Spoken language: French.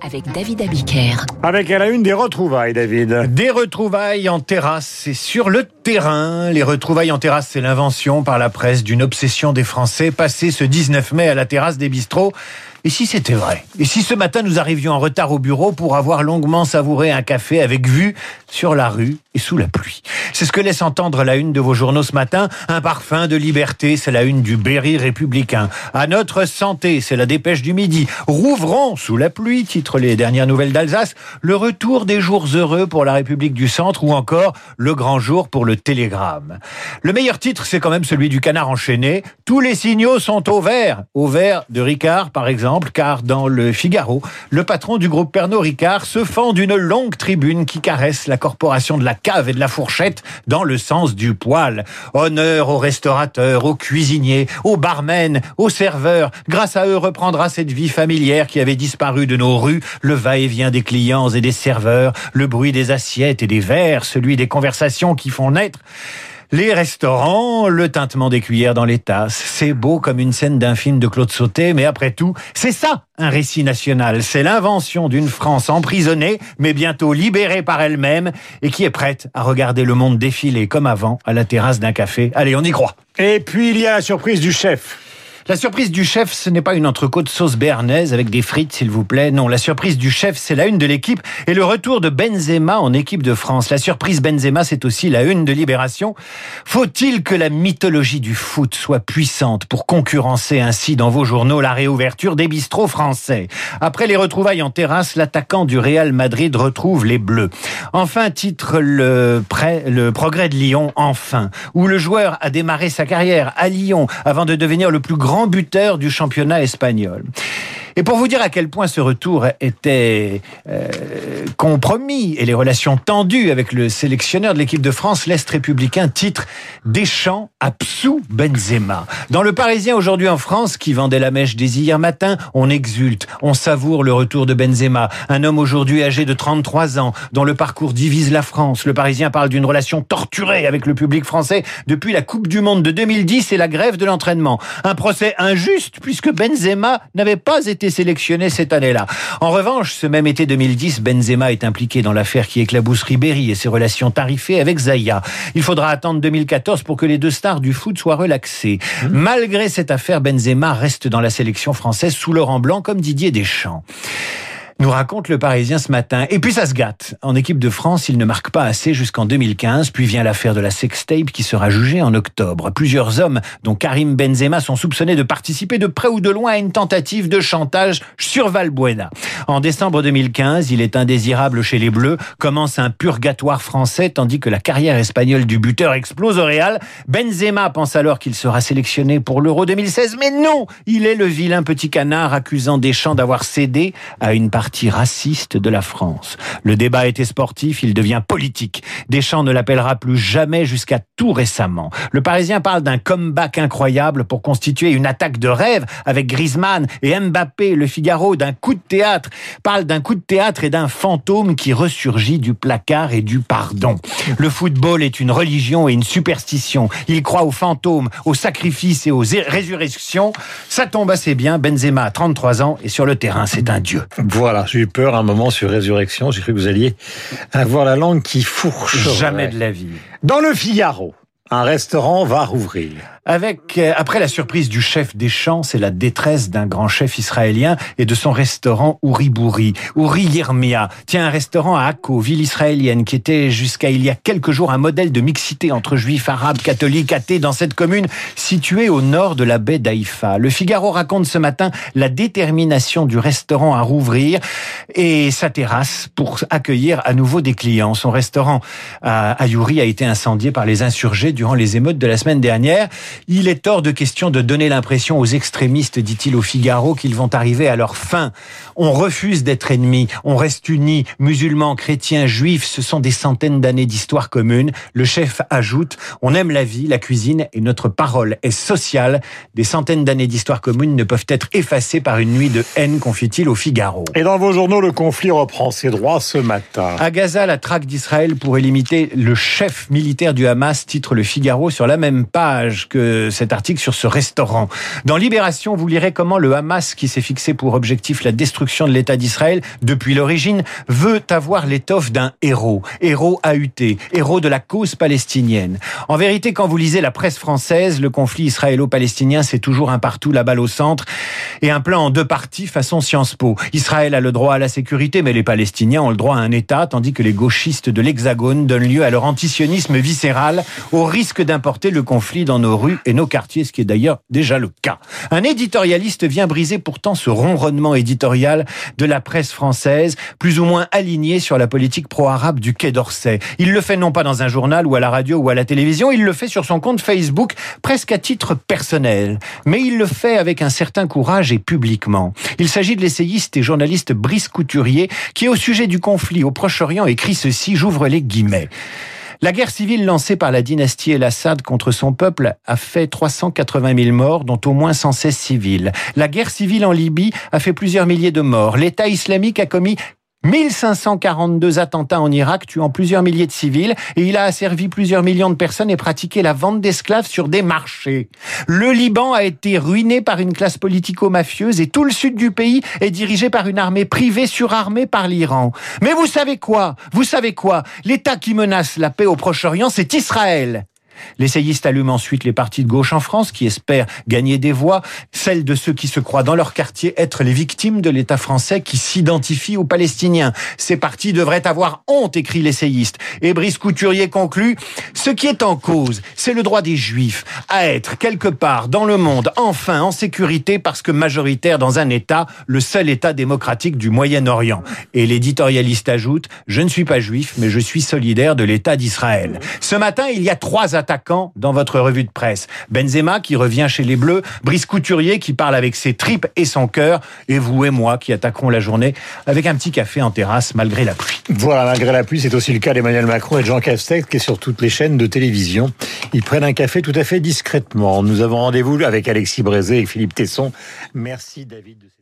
avec David Abiker. Avec à la une des retrouvailles, David. Des retrouvailles en terrasse et sur le terrain. Les retrouvailles en terrasse, c'est l'invention par la presse d'une obsession des Français passée ce 19 mai à la terrasse des bistrots. Et si c'était vrai? Et si ce matin nous arrivions en retard au bureau pour avoir longuement savouré un café avec vue sur la rue et sous la pluie? C'est ce que laisse entendre la une de vos journaux ce matin. Un parfum de liberté, c'est la une du Berry républicain. À notre santé, c'est la dépêche du midi. Rouvrons sous la pluie, titre les dernières nouvelles d'Alsace, le retour des jours heureux pour la République du Centre ou encore le grand jour pour le Télégramme. Le meilleur titre, c'est quand même celui du canard enchaîné. Tous les signaux sont au vert. Au vert de Ricard, par exemple car dans le Figaro, le patron du groupe Pernod Ricard se fend d'une longue tribune qui caresse la corporation de la cave et de la fourchette dans le sens du poil. Honneur aux restaurateurs, aux cuisiniers, aux barmen, aux serveurs. Grâce à eux reprendra cette vie familière qui avait disparu de nos rues, le va-et-vient des clients et des serveurs, le bruit des assiettes et des verres, celui des conversations qui font naître les restaurants, le tintement des cuillères dans les tasses. C'est beau comme une scène d'un film de Claude Sauté, mais après tout, c'est ça un récit national. C'est l'invention d'une France emprisonnée, mais bientôt libérée par elle-même, et qui est prête à regarder le monde défiler comme avant à la terrasse d'un café. Allez, on y croit. Et puis il y a la surprise du chef. La surprise du chef, ce n'est pas une entrecôte sauce béarnaise avec des frites, s'il vous plaît. Non, la surprise du chef, c'est la une de l'équipe et le retour de Benzema en équipe de France. La surprise Benzema, c'est aussi la une de Libération. Faut-il que la mythologie du foot soit puissante pour concurrencer ainsi dans vos journaux la réouverture des bistrots français? Après les retrouvailles en terrasse, l'attaquant du Real Madrid retrouve les Bleus. Enfin, titre le, le progrès de Lyon, enfin, où le joueur a démarré sa carrière à Lyon avant de devenir le plus grand grand buteur du championnat espagnol. Et pour vous dire à quel point ce retour était euh, compromis et les relations tendues avec le sélectionneur de l'équipe de France, l'Est républicain, titre Deschamps Absou Benzema. Dans le Parisien aujourd'hui en France, qui vendait la mèche dès hier matin, on exulte, on savoure le retour de Benzema, un homme aujourd'hui âgé de 33 ans, dont le parcours divise la France. Le Parisien parle d'une relation torturée avec le public français depuis la Coupe du Monde de 2010 et la grève de l'entraînement. Un procès injuste puisque Benzema n'avait pas été sélectionné cette année-là. En revanche, ce même été 2010, Benzema est impliqué dans l'affaire qui éclabousse Ribéry et ses relations tarifées avec Zaya. Il faudra attendre 2014 pour que les deux stars du foot soient relaxées. Mmh. Malgré cette affaire, Benzema reste dans la sélection française sous Laurent Blanc comme Didier Deschamps nous raconte le Parisien ce matin. Et puis ça se gâte. En équipe de France, il ne marque pas assez jusqu'en 2015, puis vient l'affaire de la sextape qui sera jugée en octobre. Plusieurs hommes, dont Karim Benzema, sont soupçonnés de participer de près ou de loin à une tentative de chantage sur Valbuena. En décembre 2015, il est indésirable chez les Bleus, commence un purgatoire français, tandis que la carrière espagnole du buteur explose au Real. Benzema pense alors qu'il sera sélectionné pour l'Euro 2016, mais non Il est le vilain petit canard accusant Deschamps d'avoir cédé à une partie raciste de la France. Le débat était sportif, il devient politique. Deschamps ne l'appellera plus jamais jusqu'à tout récemment. Le Parisien parle d'un comeback incroyable pour constituer une attaque de rêve avec Griezmann et Mbappé. Le Figaro d'un coup de théâtre parle d'un coup de théâtre et d'un fantôme qui ressurgit du placard et du pardon. Le football est une religion et une superstition. Il croit aux fantômes, aux sacrifices et aux résurrections. Ça tombe assez bien. Benzema a 33 ans et sur le terrain, c'est un dieu. Voilà j'ai eu peur un moment sur Résurrection. J'ai cru que vous alliez avoir la langue qui fourche. Jamais de la vie. Dans le Figaro, un restaurant va rouvrir. Avec, euh, après la surprise du chef des champs, c'est la détresse d'un grand chef israélien et de son restaurant Uri Bouri. Uri Yirmia tient un restaurant à Akko, ville israélienne, qui était jusqu'à il y a quelques jours un modèle de mixité entre juifs, arabes, catholiques, athées dans cette commune située au nord de la baie d'Aïfa. Le Figaro raconte ce matin la détermination du restaurant à rouvrir et sa terrasse pour accueillir à nouveau des clients. Son restaurant à Ayuri a été incendié par les insurgés durant les émeutes de la semaine dernière. Il est hors de question de donner l'impression aux extrémistes, dit-il au Figaro, qu'ils vont arriver à leur fin. On refuse d'être ennemis, on reste unis, musulmans, chrétiens, juifs, ce sont des centaines d'années d'histoire commune. Le chef ajoute, on aime la vie, la cuisine et notre parole est sociale. Des centaines d'années d'histoire commune ne peuvent être effacées par une nuit de haine, confie-t-il au Figaro. Et dans vos journaux, le conflit reprend ses droits ce matin. À Gaza, la traque d'Israël pourrait limiter le chef militaire du Hamas, titre le Figaro sur la même page que cet article sur ce restaurant. Dans Libération, vous lirez comment le Hamas, qui s'est fixé pour objectif la destruction de l'État d'Israël depuis l'origine, veut avoir l'étoffe d'un héros, héros AUT, héros de la cause palestinienne. En vérité, quand vous lisez la presse française, le conflit israélo-palestinien, c'est toujours un partout, la balle au centre, et un plan en deux parties façon Sciences Po. Israël a le droit à la sécurité, mais les Palestiniens ont le droit à un État, tandis que les gauchistes de l'Hexagone donnent lieu à leur antisionisme viscéral, au risque d'importer le conflit dans nos rues et nos quartiers, ce qui est d'ailleurs déjà le cas. Un éditorialiste vient briser pourtant ce ronronnement éditorial de la presse française, plus ou moins aligné sur la politique pro-arabe du Quai d'Orsay. Il le fait non pas dans un journal ou à la radio ou à la télévision, il le fait sur son compte Facebook, presque à titre personnel. Mais il le fait avec un certain courage et publiquement. Il s'agit de l'essayiste et journaliste Brice Couturier, qui au sujet du conflit au Proche-Orient écrit ceci, j'ouvre les guillemets. La guerre civile lancée par la dynastie El Assad contre son peuple a fait 380 000 morts, dont au moins 116 civils. La guerre civile en Libye a fait plusieurs milliers de morts. L'État islamique a commis 1542 attentats en Irak, tuant plusieurs milliers de civils, et il a asservi plusieurs millions de personnes et pratiqué la vente d'esclaves sur des marchés. Le Liban a été ruiné par une classe politico-mafieuse et tout le sud du pays est dirigé par une armée privée surarmée par l'Iran. Mais vous savez quoi? Vous savez quoi? L'État qui menace la paix au Proche-Orient, c'est Israël. L'essayiste allume ensuite les partis de gauche en France qui espèrent gagner des voix, celles de ceux qui se croient dans leur quartier être les victimes de l'État français qui s'identifie aux Palestiniens. Ces partis devraient avoir honte, écrit l'essayiste. Et Brice Couturier conclut, ce qui est en cause, c'est le droit des Juifs à être quelque part dans le monde enfin en sécurité parce que majoritaire dans un État, le seul État démocratique du Moyen-Orient. Et l'éditorialiste ajoute, je ne suis pas juif, mais je suis solidaire de l'État d'Israël. Ce matin, il y a trois dans votre revue de presse. Benzema qui revient chez les Bleus, Brice Couturier qui parle avec ses tripes et son cœur, et vous et moi qui attaquerons la journée avec un petit café en terrasse malgré la pluie. Voilà, malgré la pluie, c'est aussi le cas d'Emmanuel Macron et de Jean Castex qui est sur toutes les chaînes de télévision. Ils prennent un café tout à fait discrètement. Nous avons rendez-vous avec Alexis Brézé et Philippe Tesson. Merci David.